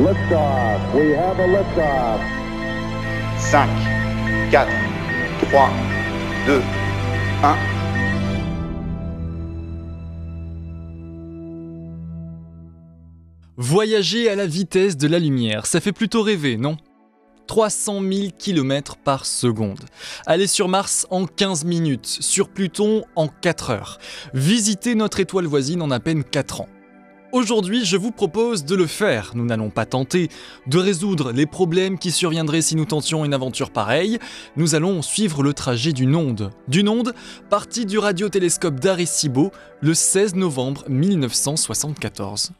Liftoff. We have a liftoff. 5, 4, 3, 2, 1. Voyager à la vitesse de la lumière, ça fait plutôt rêver, non? 300 000 km par seconde. Aller sur Mars en 15 minutes, sur Pluton en 4 heures. Visiter notre étoile voisine en à peine 4 ans. Aujourd'hui, je vous propose de le faire. Nous n'allons pas tenter de résoudre les problèmes qui surviendraient si nous tentions une aventure pareille. Nous allons suivre le trajet d'une onde. D'une onde partie du radiotélescope d'Arecibo le 16 novembre 1974.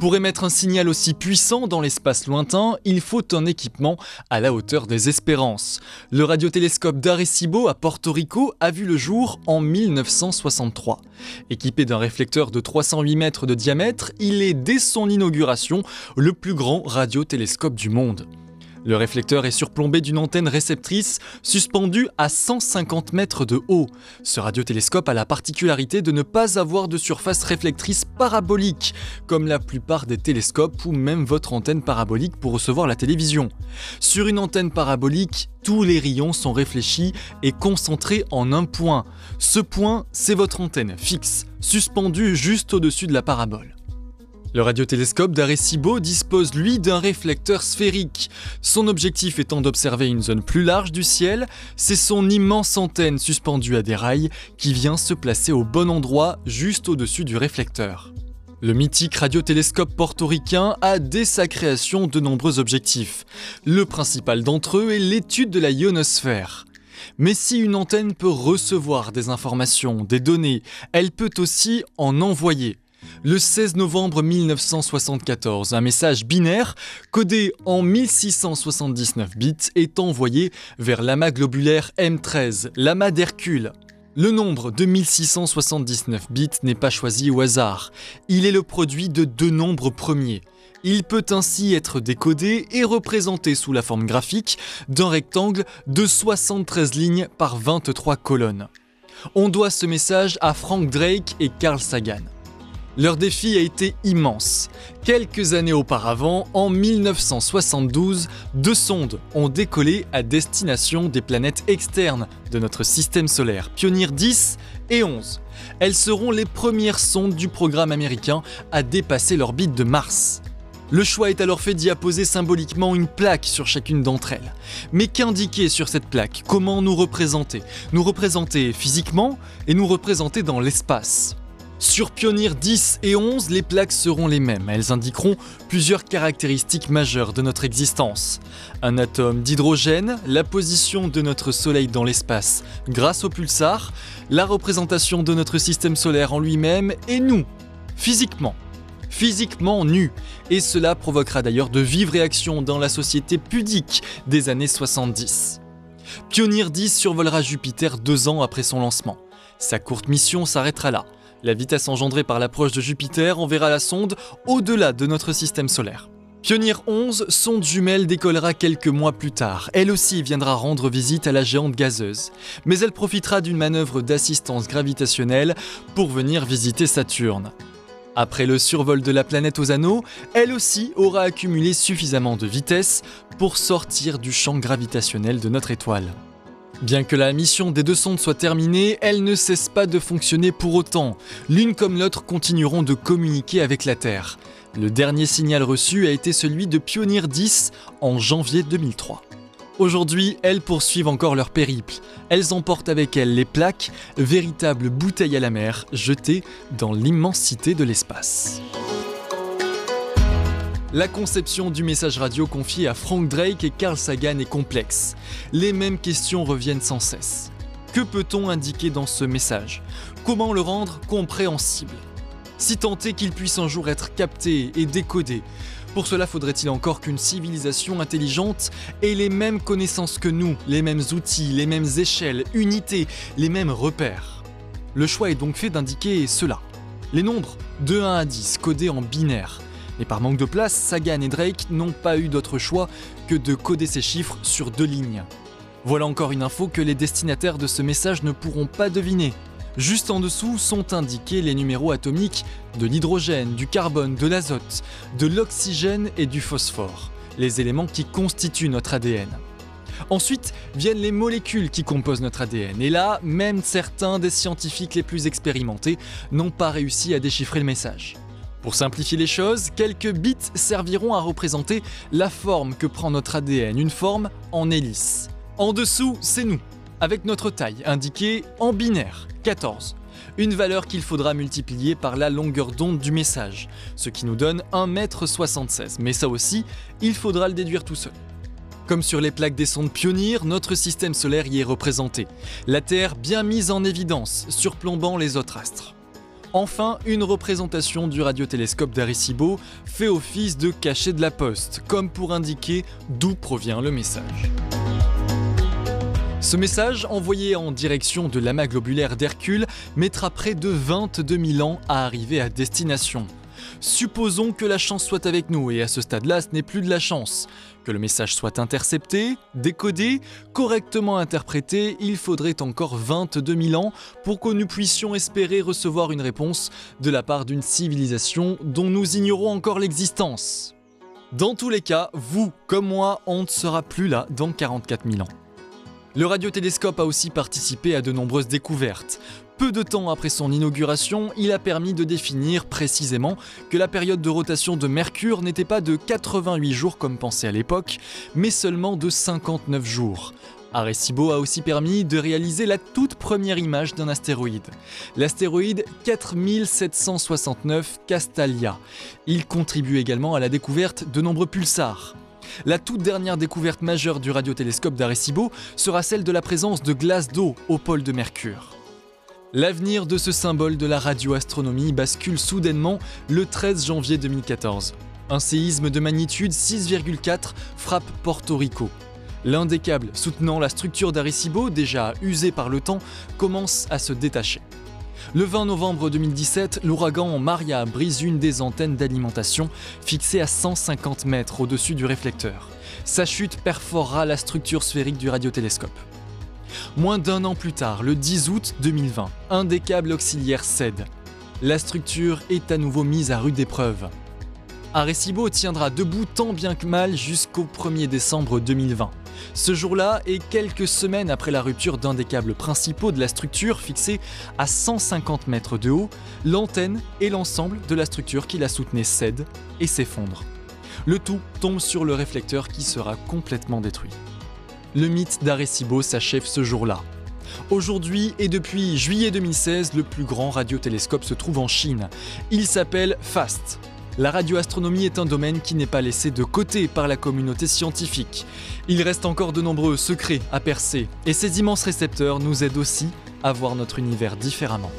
Pour émettre un signal aussi puissant dans l'espace lointain, il faut un équipement à la hauteur des espérances. Le radiotélescope d'Arecibo à Porto Rico a vu le jour en 1963. Équipé d'un réflecteur de 308 mètres de diamètre, il est dès son inauguration le plus grand radiotélescope du monde. Le réflecteur est surplombé d'une antenne réceptrice suspendue à 150 mètres de haut. Ce radiotélescope a la particularité de ne pas avoir de surface réflectrice parabolique, comme la plupart des télescopes ou même votre antenne parabolique pour recevoir la télévision. Sur une antenne parabolique, tous les rayons sont réfléchis et concentrés en un point. Ce point, c'est votre antenne fixe, suspendue juste au-dessus de la parabole. Le radiotélescope d'Arecibo dispose lui d'un réflecteur sphérique. Son objectif étant d'observer une zone plus large du ciel, c'est son immense antenne suspendue à des rails qui vient se placer au bon endroit juste au-dessus du réflecteur. Le mythique radiotélescope portoricain a dès sa création de nombreux objectifs. Le principal d'entre eux est l'étude de la ionosphère. Mais si une antenne peut recevoir des informations, des données, elle peut aussi en envoyer. Le 16 novembre 1974, un message binaire codé en 1679 bits est envoyé vers l'amas globulaire M13, l'amas d'Hercule. Le nombre de 1679 bits n'est pas choisi au hasard, il est le produit de deux nombres premiers. Il peut ainsi être décodé et représenté sous la forme graphique d'un rectangle de 73 lignes par 23 colonnes. On doit ce message à Frank Drake et Carl Sagan. Leur défi a été immense. Quelques années auparavant, en 1972, deux sondes ont décollé à destination des planètes externes de notre système solaire, Pioneer 10 et 11. Elles seront les premières sondes du programme américain à dépasser l'orbite de Mars. Le choix est alors fait d'y apposer symboliquement une plaque sur chacune d'entre elles. Mais qu'indiquer sur cette plaque? Comment nous représenter? Nous représenter physiquement et nous représenter dans l'espace. Sur Pioneer 10 et 11, les plaques seront les mêmes. Elles indiqueront plusieurs caractéristiques majeures de notre existence. Un atome d'hydrogène, la position de notre Soleil dans l'espace grâce au pulsar, la représentation de notre système solaire en lui-même et nous, physiquement. Physiquement nus. Et cela provoquera d'ailleurs de vives réactions dans la société pudique des années 70. Pioneer 10 survolera Jupiter deux ans après son lancement. Sa courte mission s'arrêtera là. La vitesse engendrée par l'approche de Jupiter enverra la sonde au-delà de notre système solaire. Pioneer 11, sonde jumelle, décollera quelques mois plus tard. Elle aussi viendra rendre visite à la géante gazeuse. Mais elle profitera d'une manœuvre d'assistance gravitationnelle pour venir visiter Saturne. Après le survol de la planète aux anneaux, elle aussi aura accumulé suffisamment de vitesse pour sortir du champ gravitationnel de notre étoile. Bien que la mission des deux sondes soit terminée, elles ne cessent pas de fonctionner pour autant. L'une comme l'autre continueront de communiquer avec la Terre. Le dernier signal reçu a été celui de Pioneer 10 en janvier 2003. Aujourd'hui, elles poursuivent encore leur périple. Elles emportent avec elles les plaques, véritables bouteilles à la mer, jetées dans l'immensité de l'espace. La conception du message radio confié à Frank Drake et Carl Sagan est complexe. Les mêmes questions reviennent sans cesse. Que peut-on indiquer dans ce message? Comment le rendre compréhensible? Si tant est qu'il puisse un jour être capté et décodé, pour cela faudrait-il encore qu'une civilisation intelligente ait les mêmes connaissances que nous, les mêmes outils, les mêmes échelles, unités, les mêmes repères? Le choix est donc fait d'indiquer cela. Les nombres de 1 à 10 codés en binaire et par manque de place, Sagan et Drake n'ont pas eu d'autre choix que de coder ces chiffres sur deux lignes. Voilà encore une info que les destinataires de ce message ne pourront pas deviner. Juste en dessous sont indiqués les numéros atomiques de l'hydrogène, du carbone, de l'azote, de l'oxygène et du phosphore, les éléments qui constituent notre ADN. Ensuite viennent les molécules qui composent notre ADN, et là, même certains des scientifiques les plus expérimentés n'ont pas réussi à déchiffrer le message. Pour simplifier les choses, quelques bits serviront à représenter la forme que prend notre ADN, une forme en hélice. En dessous, c'est nous, avec notre taille indiquée en binaire, 14. Une valeur qu'il faudra multiplier par la longueur d'onde du message, ce qui nous donne 1m76. Mais ça aussi, il faudra le déduire tout seul. Comme sur les plaques des sondes pionnières, notre système solaire y est représenté. La Terre bien mise en évidence, surplombant les autres astres. Enfin, une représentation du radiotélescope d'Arecibo fait office de cachet de la poste, comme pour indiquer d'où provient le message. Ce message, envoyé en direction de l'amas globulaire d'Hercule, mettra près de 22 000 ans à arriver à destination. Supposons que la chance soit avec nous, et à ce stade-là, ce n'est plus de la chance. Que le message soit intercepté, décodé, correctement interprété, il faudrait encore 22 000 ans pour que nous puissions espérer recevoir une réponse de la part d'une civilisation dont nous ignorons encore l'existence. Dans tous les cas, vous, comme moi, on ne sera plus là dans 44 000 ans. Le radiotélescope a aussi participé à de nombreuses découvertes. Peu de temps après son inauguration, il a permis de définir précisément que la période de rotation de Mercure n'était pas de 88 jours comme pensé à l'époque, mais seulement de 59 jours. Arecibo a aussi permis de réaliser la toute première image d'un astéroïde, l'astéroïde 4769 Castalia. Il contribue également à la découverte de nombreux pulsars. La toute dernière découverte majeure du radiotélescope d'Arecibo sera celle de la présence de glace d'eau au pôle de Mercure. L'avenir de ce symbole de la radioastronomie bascule soudainement le 13 janvier 2014. Un séisme de magnitude 6,4 frappe Porto Rico. L'un des câbles soutenant la structure d'Arecibo, déjà usé par le temps, commence à se détacher. Le 20 novembre 2017, l'ouragan Maria brise une des antennes d'alimentation fixée à 150 mètres au-dessus du réflecteur. Sa chute perforera la structure sphérique du radiotélescope. Moins d'un an plus tard, le 10 août 2020, un des câbles auxiliaires cède. La structure est à nouveau mise à rude épreuve. Arecibo tiendra debout tant bien que mal jusqu'au 1er décembre 2020. Ce jour-là, et quelques semaines après la rupture d'un des câbles principaux de la structure fixée à 150 mètres de haut, l'antenne et l'ensemble de la structure qui la soutenait cèdent et s'effondrent. Le tout tombe sur le réflecteur qui sera complètement détruit. Le mythe d'Arecibo s'achève ce jour-là. Aujourd'hui et depuis juillet 2016, le plus grand radiotélescope se trouve en Chine. Il s'appelle FAST, la radioastronomie est un domaine qui n'est pas laissé de côté par la communauté scientifique. Il reste encore de nombreux secrets à percer, et ces immenses récepteurs nous aident aussi à voir notre univers différemment.